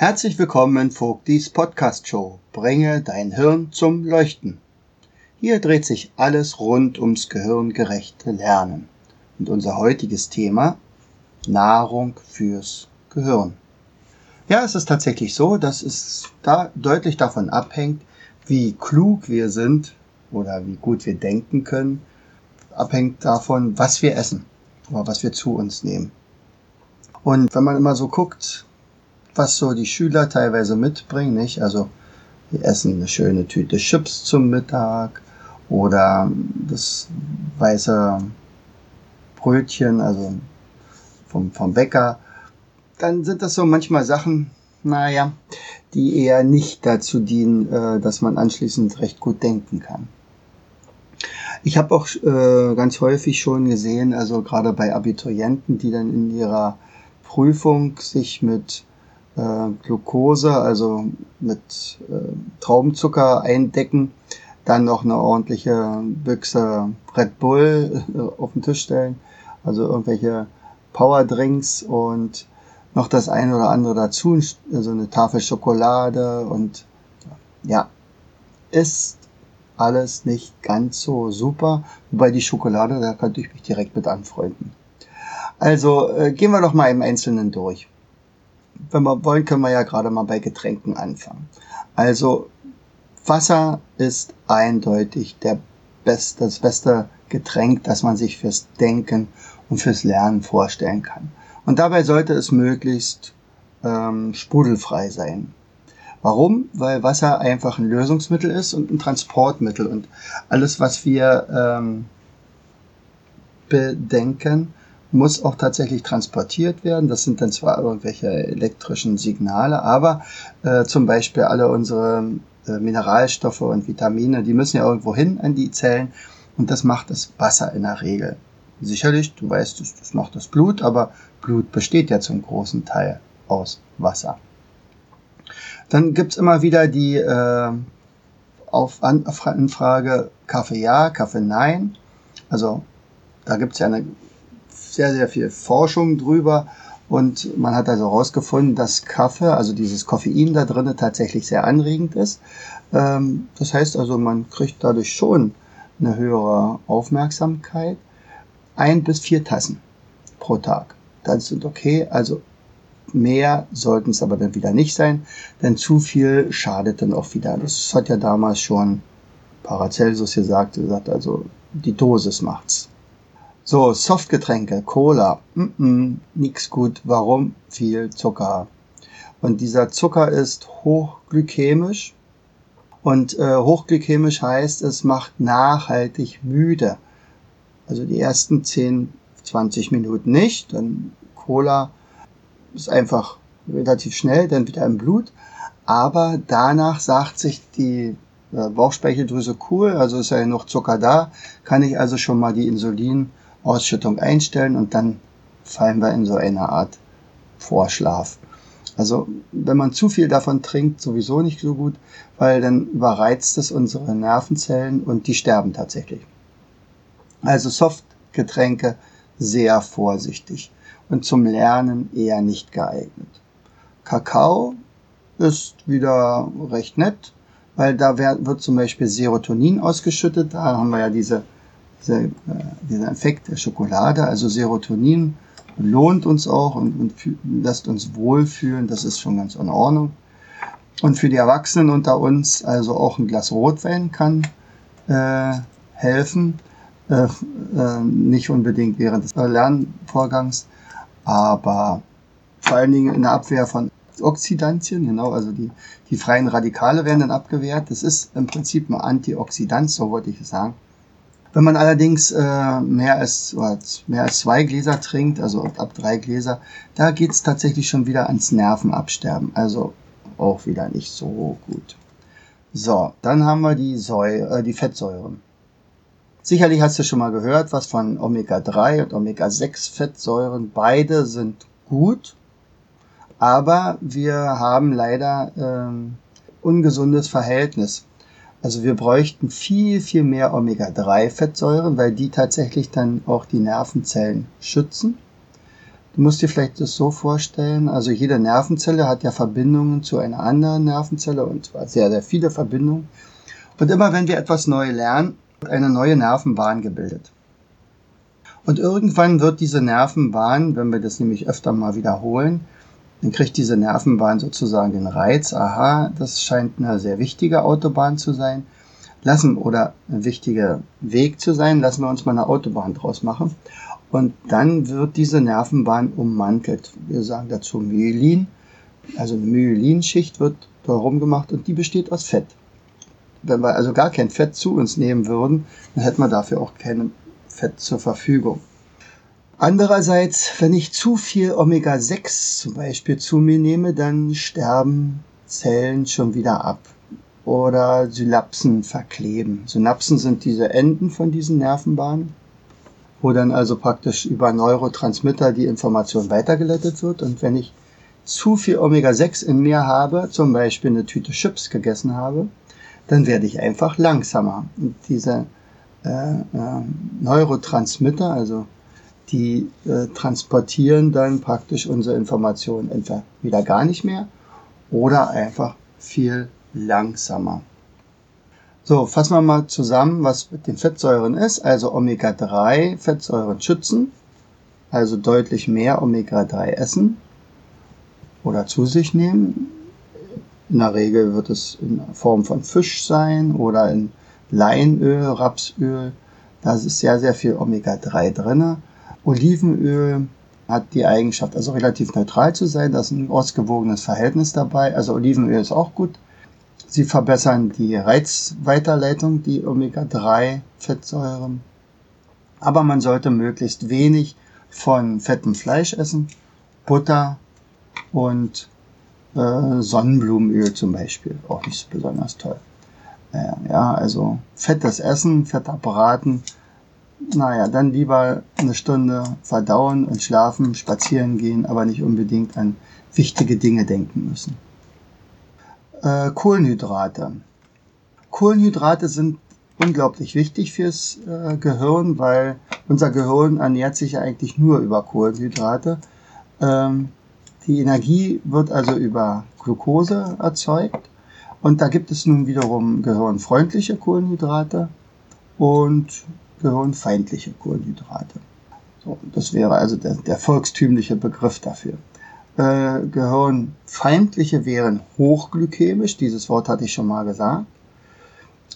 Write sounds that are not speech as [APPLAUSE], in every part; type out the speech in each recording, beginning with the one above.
Herzlich willkommen in Vogtis Podcast Show. Bringe dein Hirn zum Leuchten. Hier dreht sich alles rund ums gehirngerechte Lernen. Und unser heutiges Thema Nahrung fürs Gehirn. Ja, es ist tatsächlich so, dass es da deutlich davon abhängt, wie klug wir sind oder wie gut wir denken können, abhängt davon, was wir essen oder was wir zu uns nehmen. Und wenn man immer so guckt, was so die Schüler teilweise mitbringen, nicht? Also die essen eine schöne Tüte Chips zum Mittag oder das weiße Brötchen, also vom, vom Bäcker. Dann sind das so manchmal Sachen, naja, die eher nicht dazu dienen, äh, dass man anschließend recht gut denken kann. Ich habe auch äh, ganz häufig schon gesehen, also gerade bei Abiturienten, die dann in ihrer Prüfung sich mit äh, Glucose, also mit äh, Traubenzucker eindecken, dann noch eine ordentliche Büchse Red Bull äh, auf den Tisch stellen, also irgendwelche Powerdrinks und noch das eine oder andere dazu, also eine Tafel Schokolade und ja, ist alles nicht ganz so super. Wobei die Schokolade, da könnte ich mich direkt mit anfreunden. Also äh, gehen wir doch mal im Einzelnen durch wenn wir wollen, können wir ja gerade mal bei Getränken anfangen. Also Wasser ist eindeutig der best, das beste Getränk, das man sich fürs Denken und fürs Lernen vorstellen kann. Und dabei sollte es möglichst ähm, sprudelfrei sein. Warum? Weil Wasser einfach ein Lösungsmittel ist und ein Transportmittel. Und alles, was wir ähm, bedenken, muss auch tatsächlich transportiert werden. Das sind dann zwar irgendwelche elektrischen Signale, aber äh, zum Beispiel alle unsere äh, Mineralstoffe und Vitamine, die müssen ja irgendwo hin an die Zellen und das macht das Wasser in der Regel. Sicherlich, du weißt, das, das macht das Blut, aber Blut besteht ja zum großen Teil aus Wasser. Dann gibt's immer wieder die äh, auf Anfrage Kaffee ja, Kaffee nein. Also da gibt's ja eine sehr, sehr viel Forschung drüber. Und man hat also herausgefunden, dass Kaffee, also dieses Koffein da drinnen tatsächlich sehr anregend ist. Ähm, das heißt also, man kriegt dadurch schon eine höhere Aufmerksamkeit. Ein bis vier Tassen pro Tag. Das sind okay. Also mehr sollten es aber dann wieder nicht sein, denn zu viel schadet dann auch wieder. Das hat ja damals schon Paracelsus gesagt, er also, die Dosis macht's. So, Softgetränke, Cola, mm -mm, nix gut. Warum? Viel Zucker. Und dieser Zucker ist hochglykämisch. Und äh, hochglykämisch heißt, es macht nachhaltig müde. Also die ersten 10, 20 Minuten nicht. Dann Cola ist einfach relativ schnell, dann wieder im Blut. Aber danach sagt sich die äh, Bauchspeicheldrüse cool, also ist ja noch Zucker da, kann ich also schon mal die Insulin Ausschüttung einstellen und dann fallen wir in so eine Art Vorschlaf. Also wenn man zu viel davon trinkt, sowieso nicht so gut, weil dann überreizt es unsere Nervenzellen und die sterben tatsächlich. Also Softgetränke sehr vorsichtig und zum Lernen eher nicht geeignet. Kakao ist wieder recht nett, weil da wird zum Beispiel Serotonin ausgeschüttet. Da haben wir ja diese dieser, äh, dieser Effekt der Schokolade, also Serotonin, lohnt uns auch und, und lässt uns wohlfühlen. Das ist schon ganz in Ordnung. Und für die Erwachsenen unter uns, also auch ein Glas Rotwein kann äh, helfen. Äh, äh, nicht unbedingt während des Lernvorgangs, aber vor allen Dingen in der Abwehr von Oxidantien, genau, also die, die freien Radikale werden dann abgewehrt. Das ist im Prinzip ein Antioxidant, so wollte ich sagen. Wenn man allerdings äh, mehr, als, mehr als zwei Gläser trinkt, also ab drei Gläser, da geht's tatsächlich schon wieder ans Nervenabsterben. Also auch wieder nicht so gut. So, dann haben wir die, Säure, äh, die Fettsäuren. Sicherlich hast du schon mal gehört, was von Omega-3 und Omega-6-Fettsäuren. Beide sind gut, aber wir haben leider ähm, ungesundes Verhältnis. Also wir bräuchten viel, viel mehr Omega-3-Fettsäuren, weil die tatsächlich dann auch die Nervenzellen schützen. Du musst dir vielleicht das so vorstellen, also jede Nervenzelle hat ja Verbindungen zu einer anderen Nervenzelle und zwar sehr, sehr viele Verbindungen. Und immer wenn wir etwas neu lernen, wird eine neue Nervenbahn gebildet. Und irgendwann wird diese Nervenbahn, wenn wir das nämlich öfter mal wiederholen, dann kriegt diese Nervenbahn sozusagen den Reiz, aha, das scheint eine sehr wichtige Autobahn zu sein. Lassen oder ein wichtiger Weg zu sein, lassen wir uns mal eine Autobahn draus machen. Und dann wird diese Nervenbahn ummantelt. Wir sagen dazu Myelin. Also eine Myelinschicht wird darum gemacht und die besteht aus Fett. Wenn wir also gar kein Fett zu uns nehmen würden, dann hätten wir dafür auch kein Fett zur Verfügung. Andererseits, wenn ich zu viel Omega-6 zum Beispiel zu mir nehme, dann sterben Zellen schon wieder ab oder Synapsen verkleben. Synapsen sind diese Enden von diesen Nervenbahnen, wo dann also praktisch über Neurotransmitter die Information weitergeleitet wird. Und wenn ich zu viel Omega-6 in mir habe, zum Beispiel eine Tüte Chips gegessen habe, dann werde ich einfach langsamer. Und diese äh, äh, Neurotransmitter, also die äh, transportieren dann praktisch unsere Informationen entweder wieder gar nicht mehr oder einfach viel langsamer. So, fassen wir mal zusammen, was mit den Fettsäuren ist. Also Omega-3 Fettsäuren schützen, also deutlich mehr Omega-3 essen oder zu sich nehmen. In der Regel wird es in Form von Fisch sein oder in Leinöl, Rapsöl. Da ist sehr, sehr viel Omega-3 drinne. Olivenöl hat die Eigenschaft, also relativ neutral zu sein. Da ist ein ausgewogenes Verhältnis dabei. Also Olivenöl ist auch gut. Sie verbessern die Reizweiterleitung, die Omega-3-Fettsäuren. Aber man sollte möglichst wenig von fettem Fleisch essen, Butter und äh, Sonnenblumenöl zum Beispiel, auch nicht so besonders toll. Äh, ja, also fettes Essen, fetter Braten, naja, dann lieber eine Stunde verdauen und schlafen, spazieren gehen, aber nicht unbedingt an wichtige Dinge denken müssen. Äh, Kohlenhydrate. Kohlenhydrate sind unglaublich wichtig fürs äh, Gehirn, weil unser Gehirn ernährt sich eigentlich nur über Kohlenhydrate. Ähm, die Energie wird also über Glucose erzeugt und da gibt es nun wiederum gehirnfreundliche Kohlenhydrate und gehirnfeindliche Kohlenhydrate. So, das wäre also der, der volkstümliche Begriff dafür. Äh, gehirnfeindliche wären hochglykämisch, dieses Wort hatte ich schon mal gesagt.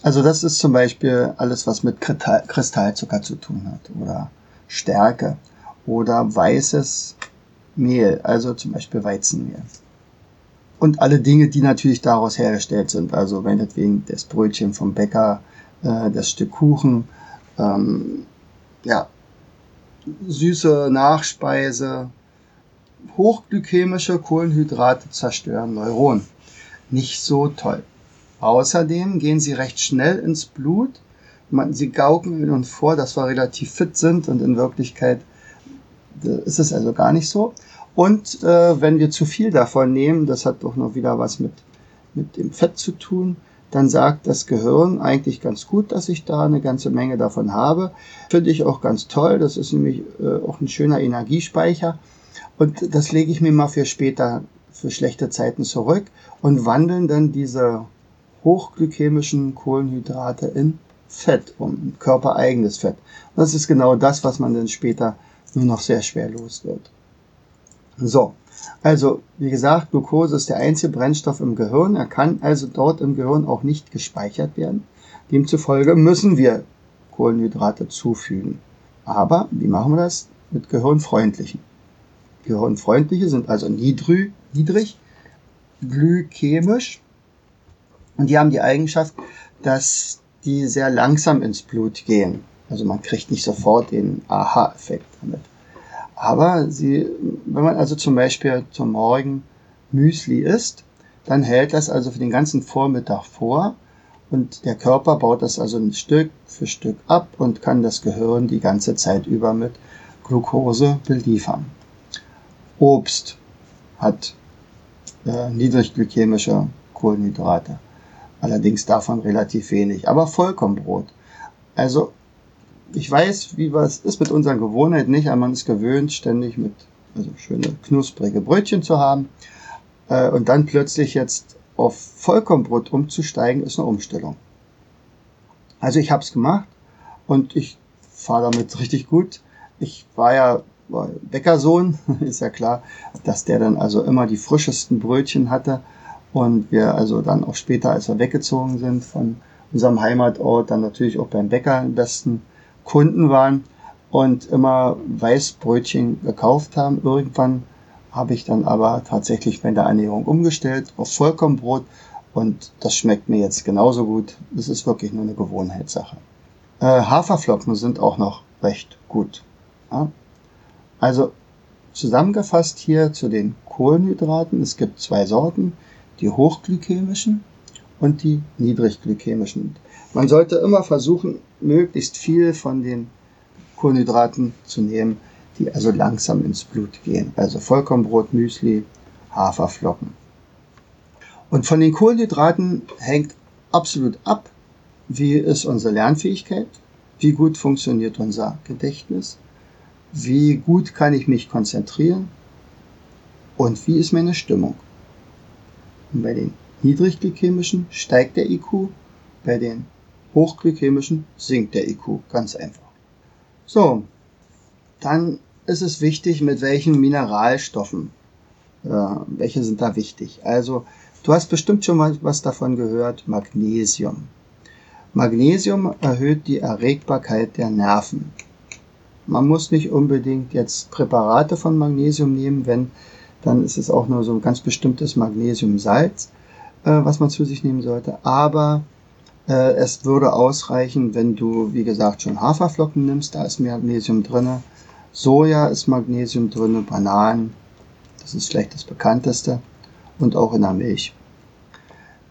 Also das ist zum Beispiel alles, was mit Kristallzucker zu tun hat oder Stärke oder weißes Mehl, also zum Beispiel Weizenmehl. Und alle Dinge, die natürlich daraus hergestellt sind, also meinetwegen das Brötchen vom Bäcker, äh, das Stück Kuchen, ähm, ja, süße Nachspeise, hochglykämische Kohlenhydrate zerstören Neuronen. Nicht so toll. Außerdem gehen sie recht schnell ins Blut. Sie gauken uns vor, dass wir relativ fit sind und in Wirklichkeit ist es also gar nicht so. Und äh, wenn wir zu viel davon nehmen, das hat doch noch wieder was mit, mit dem Fett zu tun, dann sagt das Gehirn eigentlich ganz gut, dass ich da eine ganze Menge davon habe. Finde ich auch ganz toll. Das ist nämlich äh, auch ein schöner Energiespeicher. Und das lege ich mir mal für später, für schlechte Zeiten zurück und wandeln dann diese hochglykämischen Kohlenhydrate in Fett um, körpereigenes Fett. Das ist genau das, was man dann später nur noch sehr schwer los wird. So, also wie gesagt, Glucose ist der einzige Brennstoff im Gehirn. Er kann also dort im Gehirn auch nicht gespeichert werden. Demzufolge müssen wir Kohlenhydrate zufügen. Aber wie machen wir das? Mit gehirnfreundlichen. Gehirnfreundliche sind also niedrig, niedrig glykämisch und die haben die Eigenschaft, dass die sehr langsam ins Blut gehen. Also man kriegt nicht sofort den Aha-Effekt damit. Aber sie, wenn man also zum Beispiel zum Morgen Müsli isst, dann hält das also für den ganzen Vormittag vor und der Körper baut das also ein Stück für Stück ab und kann das Gehirn die ganze Zeit über mit Glucose beliefern. Obst hat äh, niedrigglykämische Kohlenhydrate. Allerdings davon relativ wenig. Aber Vollkornbrot. Also, ich weiß, wie was ist mit unseren Gewohnheiten nicht, aber man ist gewöhnt, ständig mit also schöne knusprige Brötchen zu haben. Äh, und dann plötzlich jetzt auf Vollkornbrot umzusteigen, ist eine Umstellung. Also ich habe es gemacht und ich fahre damit [LAUGHS] richtig gut. Ich war ja Bäckersohn, [LAUGHS] ist ja klar, dass der dann also immer die frischesten Brötchen hatte und wir also dann auch später, als wir weggezogen sind von unserem Heimatort, dann natürlich auch beim Bäcker am besten Kunden waren und immer Weißbrötchen gekauft haben. Irgendwann habe ich dann aber tatsächlich meine Ernährung umgestellt auf Vollkornbrot und das schmeckt mir jetzt genauso gut. Das ist wirklich nur eine Gewohnheitssache. Äh, Haferflocken sind auch noch recht gut. Ja? Also zusammengefasst hier zu den Kohlenhydraten. Es gibt zwei Sorten die hochglykämischen und die niedrigglykämischen. Man sollte immer versuchen, möglichst viel von den Kohlenhydraten zu nehmen, die also langsam ins Blut gehen. Also Vollkornbrot, Müsli, Haferflocken. Und von den Kohlenhydraten hängt absolut ab, wie ist unsere Lernfähigkeit, wie gut funktioniert unser Gedächtnis, wie gut kann ich mich konzentrieren und wie ist meine Stimmung. Und bei den niedrigglykämischen steigt der IQ, bei den hochglykämischen sinkt der IQ, ganz einfach. So, dann ist es wichtig, mit welchen Mineralstoffen, äh, welche sind da wichtig. Also, du hast bestimmt schon mal was davon gehört, Magnesium. Magnesium erhöht die Erregbarkeit der Nerven. Man muss nicht unbedingt jetzt Präparate von Magnesium nehmen, wenn dann ist es auch nur so ein ganz bestimmtes Magnesiumsalz, äh, was man zu sich nehmen sollte. Aber äh, es würde ausreichen, wenn du, wie gesagt, schon Haferflocken nimmst, da ist Magnesium drinne. Soja ist Magnesium drinne, Bananen, das ist vielleicht das bekannteste, und auch in der Milch.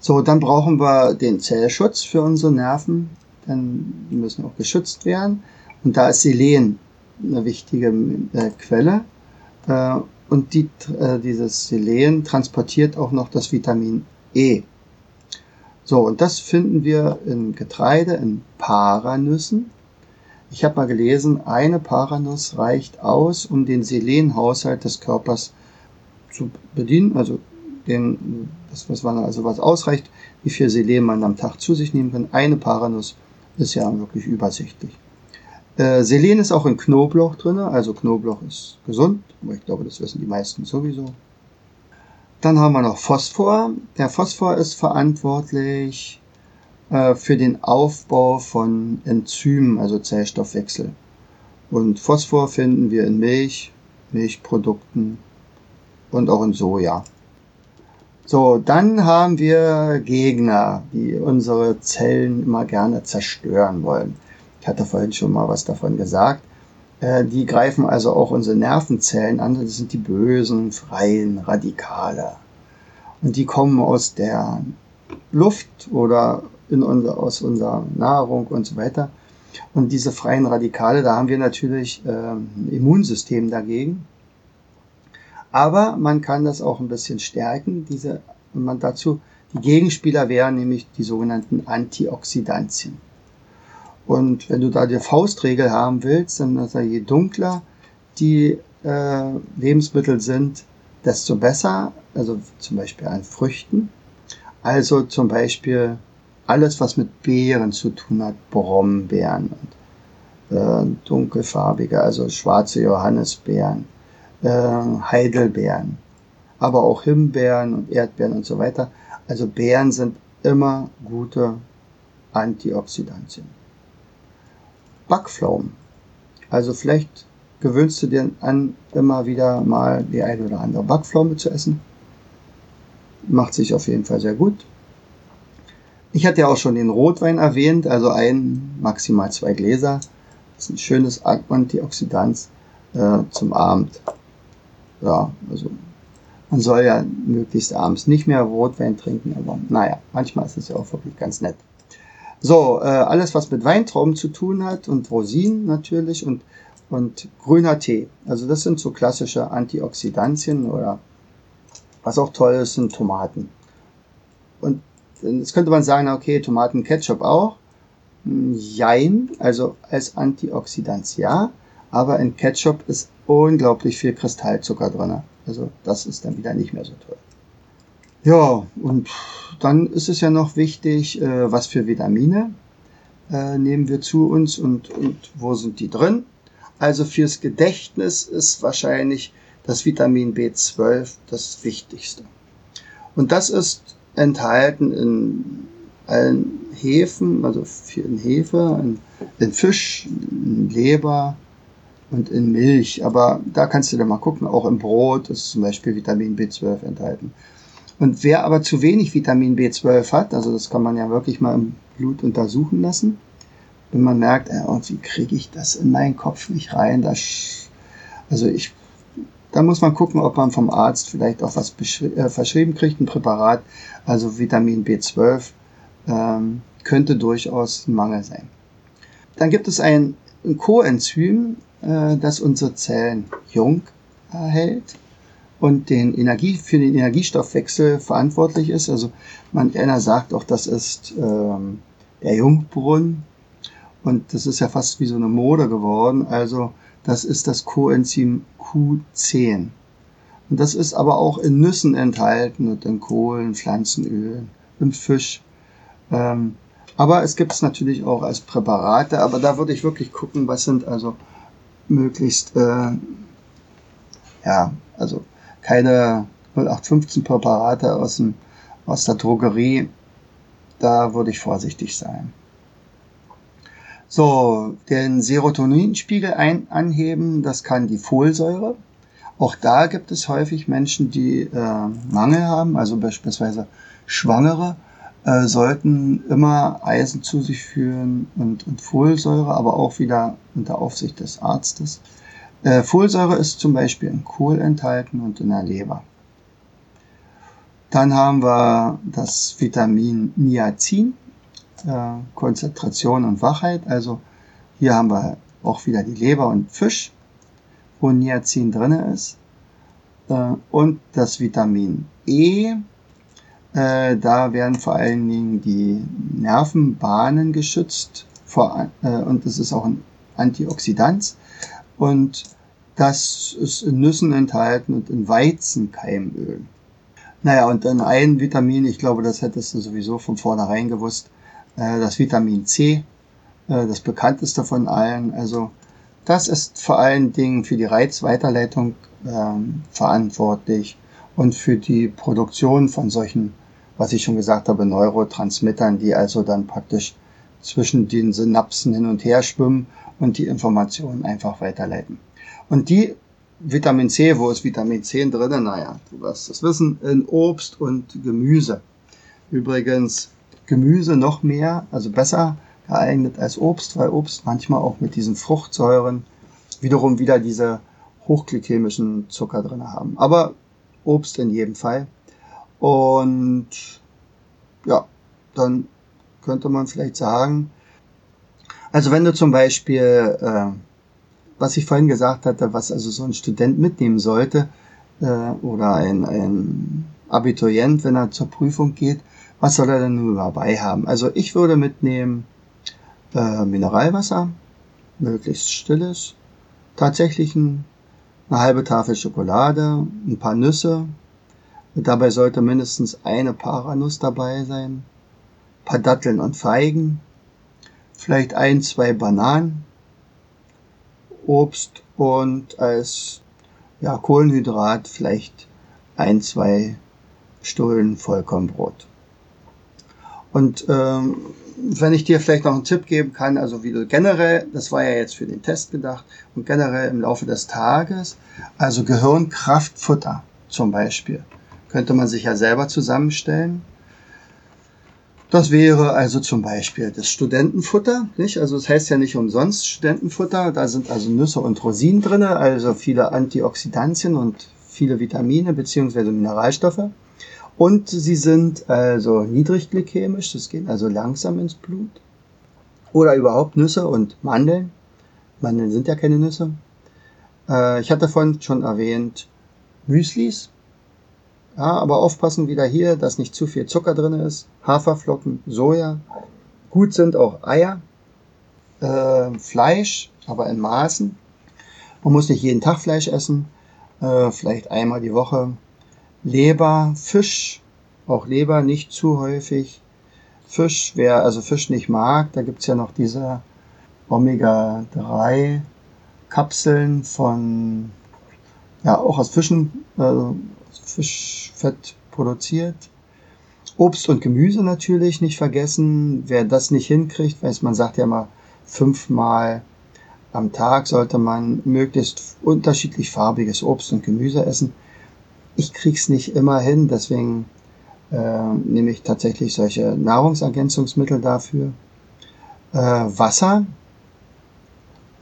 So, dann brauchen wir den Zellschutz für unsere Nerven, denn die müssen auch geschützt werden. Und da ist Selen eine wichtige äh, Quelle. Äh, und die, äh, dieses Selen transportiert auch noch das Vitamin E. So, und das finden wir in Getreide, in Paranüssen. Ich habe mal gelesen, eine Paranuss reicht aus, um den Selenhaushalt des Körpers zu bedienen, also den, das, was man also was ausreicht, wie viel Selen man am Tag zu sich nehmen kann. Eine Paranuss ist ja wirklich übersichtlich. Äh, Selen ist auch in Knoblauch drin, also Knoblauch ist gesund, aber ich glaube, das wissen die meisten sowieso. Dann haben wir noch Phosphor. Der Phosphor ist verantwortlich äh, für den Aufbau von Enzymen, also Zellstoffwechsel. Und Phosphor finden wir in Milch, Milchprodukten und auch in Soja. So, dann haben wir Gegner, die unsere Zellen immer gerne zerstören wollen. Ich hatte vorhin schon mal was davon gesagt. Äh, die greifen also auch unsere Nervenzellen an. Das sind die bösen, freien Radikale. Und die kommen aus der Luft oder in unser, aus unserer Nahrung und so weiter. Und diese freien Radikale, da haben wir natürlich äh, ein Immunsystem dagegen. Aber man kann das auch ein bisschen stärken. Diese, man dazu, die Gegenspieler wären nämlich die sogenannten Antioxidantien. Und wenn du da die Faustregel haben willst, dann ist je dunkler die äh, Lebensmittel sind, desto besser. Also zum Beispiel an Früchten. Also zum Beispiel alles, was mit Beeren zu tun hat, Brombeeren und äh, dunkelfarbige, also schwarze Johannisbeeren, äh, Heidelbeeren, aber auch Himbeeren und Erdbeeren und so weiter. Also Beeren sind immer gute Antioxidantien. Backpflaumen. Also vielleicht gewöhnst du dir an, immer wieder mal die eine oder andere Backpflaume zu essen. Macht sich auf jeden Fall sehr gut. Ich hatte ja auch schon den Rotwein erwähnt, also ein, maximal zwei Gläser ist ein schönes Antioxidant äh, zum Abend. Ja, also man soll ja möglichst abends nicht mehr Rotwein trinken, aber naja, manchmal ist es ja auch wirklich ganz nett. So, äh, alles was mit Weintrauben zu tun hat und Rosinen natürlich und, und grüner Tee. Also das sind so klassische Antioxidantien oder was auch toll ist, sind Tomaten. Und jetzt könnte man sagen, okay, Tomaten, Ketchup auch. Hm, jein, also als Antioxidant ja, aber in Ketchup ist unglaublich viel Kristallzucker drin. Also das ist dann wieder nicht mehr so toll. Ja, und dann ist es ja noch wichtig, äh, was für Vitamine äh, nehmen wir zu uns und, und wo sind die drin. Also fürs Gedächtnis ist wahrscheinlich das Vitamin B12 das Wichtigste. Und das ist enthalten in allen Hefen, also in Hefe, in, in Fisch, in Leber und in Milch. Aber da kannst du dann mal gucken, auch im Brot ist zum Beispiel Vitamin B12 enthalten. Und wer aber zu wenig Vitamin B12 hat, also das kann man ja wirklich mal im Blut untersuchen lassen, wenn man merkt, äh, irgendwie kriege ich das in meinen Kopf nicht rein, das, also ich da muss man gucken, ob man vom Arzt vielleicht auch was äh, verschrieben kriegt, ein Präparat. Also Vitamin B12 ähm, könnte durchaus ein Mangel sein. Dann gibt es ein, ein Coenzym, äh, das unsere Zellen jung erhält und den Energie, für den Energiestoffwechsel verantwortlich ist. Also man einer sagt auch, das ist ähm, der Jungbrunnen. Und das ist ja fast wie so eine Mode geworden. Also das ist das Coenzym Q10. Und das ist aber auch in Nüssen enthalten und in Kohlen, Pflanzenölen, im Fisch. Ähm, aber es gibt es natürlich auch als Präparate, aber da würde ich wirklich gucken, was sind also möglichst, äh, ja, also keine 0815 Präparate aus, dem, aus der Drogerie. Da würde ich vorsichtig sein. So, den Serotoninspiegel ein, anheben, das kann die Folsäure. Auch da gibt es häufig Menschen, die äh, Mangel haben, also beispielsweise Schwangere äh, sollten immer Eisen zu sich führen und, und Folsäure, aber auch wieder unter Aufsicht des Arztes. Äh, Folsäure ist zum Beispiel in Kohl enthalten und in der Leber. Dann haben wir das Vitamin Niacin äh, Konzentration und Wachheit. Also hier haben wir auch wieder die Leber und Fisch, wo Niacin drin ist. Äh, und das Vitamin E. Äh, da werden vor allen Dingen die Nervenbahnen geschützt vor, äh, und es ist auch ein Antioxidant. Und das ist in Nüssen enthalten und in Weizenkeimöl. Naja, und dann ein Vitamin, ich glaube, das hättest du sowieso von vornherein gewusst, äh, das Vitamin C, äh, das bekannteste von allen. Also das ist vor allen Dingen für die Reizweiterleitung ähm, verantwortlich und für die Produktion von solchen, was ich schon gesagt habe, Neurotransmittern, die also dann praktisch zwischen den Synapsen hin und her schwimmen und die Informationen einfach weiterleiten. Und die Vitamin C, wo ist Vitamin C drin? Naja, du wirst es wissen, in Obst und Gemüse. Übrigens Gemüse noch mehr, also besser geeignet als Obst, weil Obst manchmal auch mit diesen Fruchtsäuren wiederum wieder diese hochglykämischen Zucker drin haben. Aber Obst in jedem Fall. Und ja, dann könnte man vielleicht sagen, also wenn du zum Beispiel, äh, was ich vorhin gesagt hatte, was also so ein Student mitnehmen sollte, äh, oder ein, ein Abiturient, wenn er zur Prüfung geht, was soll er denn nur dabei haben? Also ich würde mitnehmen äh, Mineralwasser, möglichst stilles, tatsächlich ein, eine halbe Tafel Schokolade, ein paar Nüsse. Dabei sollte mindestens eine Paranuss dabei sein, ein paar Datteln und Feigen, vielleicht ein, zwei Bananen, Obst und als ja, Kohlenhydrat vielleicht ein, zwei Stullen Vollkornbrot. Und ähm, wenn ich dir vielleicht noch einen Tipp geben kann, also wie du generell, das war ja jetzt für den Test gedacht, und generell im Laufe des Tages, also Gehirnkraftfutter zum Beispiel, könnte man sich ja selber zusammenstellen. Das wäre also zum Beispiel das Studentenfutter, nicht? Also es das heißt ja nicht umsonst Studentenfutter. Da sind also Nüsse und Rosinen drinne, also viele Antioxidantien und viele Vitamine beziehungsweise Mineralstoffe. Und sie sind also niedrig glykämisch, das geht also langsam ins Blut. Oder überhaupt Nüsse und Mandeln. Mandeln sind ja keine Nüsse. Äh, ich hatte davon schon erwähnt Müslis. Ja, aber aufpassen wieder hier, dass nicht zu viel Zucker drin ist. Haferflocken, Soja. Gut sind auch Eier. Äh, Fleisch, aber in Maßen. Man muss nicht jeden Tag Fleisch essen. Äh, vielleicht einmal die Woche. Leber, Fisch, auch Leber nicht zu häufig. Fisch, wer also Fisch nicht mag, da gibt's ja noch diese Omega-3 Kapseln von, ja, auch aus Fischen, also Fischfett produziert. Obst und Gemüse natürlich nicht vergessen. Wer das nicht hinkriegt, weiß man sagt ja mal fünfmal am Tag sollte man möglichst unterschiedlich farbiges Obst und Gemüse essen. Ich krieg's nicht immer hin, deswegen äh, nehme ich tatsächlich solche Nahrungsergänzungsmittel dafür. Äh, Wasser,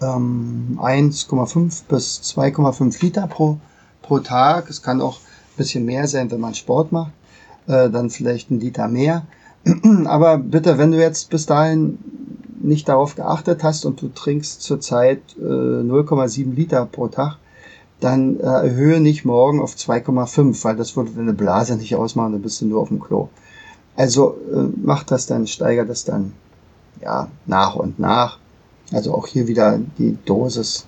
ähm, 1,5 bis 2,5 Liter pro, pro Tag. Es kann auch bisschen mehr sein, wenn man Sport macht. Äh, dann vielleicht ein Liter mehr. [CLEARS THROAT] Aber bitte, wenn du jetzt bis dahin nicht darauf geachtet hast und du trinkst zurzeit äh, 0,7 Liter pro Tag, dann äh, erhöhe nicht morgen auf 2,5, weil das würde deine Blase nicht ausmachen, dann bist du nur auf dem Klo. Also äh, mach das dann, steiger das dann ja nach und nach. Also auch hier wieder die Dosis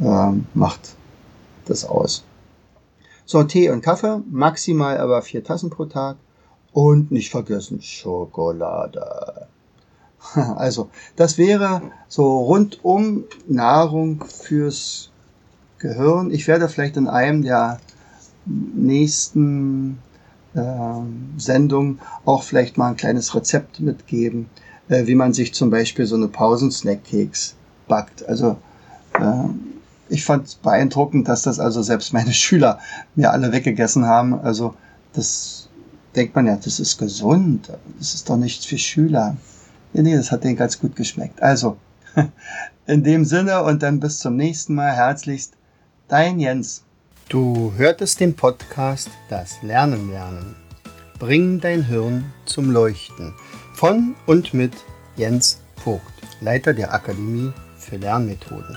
äh, macht das aus. So, Tee und Kaffee, maximal aber vier Tassen pro Tag. Und nicht vergessen Schokolade. [LAUGHS] Also, das wäre so rundum Nahrung fürs Gehirn. Ich werde vielleicht in einem der nächsten äh, Sendungen auch vielleicht mal ein kleines Rezept mitgeben, äh, wie man sich zum Beispiel so eine Pausensnackkeks backt. Also äh, ich fand beeindruckend, dass das also selbst meine [LAUGHS] Schüler mir alle weggegessen haben. Also das denkt man ja, das ist gesund, das ist doch nichts für Schüler. Nee, nee, das hat denen ganz gut geschmeckt. Also, [LAUGHS] in dem Sinne und dann bis zum nächsten Mal. Herzlichst Dein Jens. Du hörtest den Podcast Das Lernen lernen. Bring dein Hirn zum Leuchten. Von und mit Jens Vogt, Leiter der Akademie für Lernmethoden.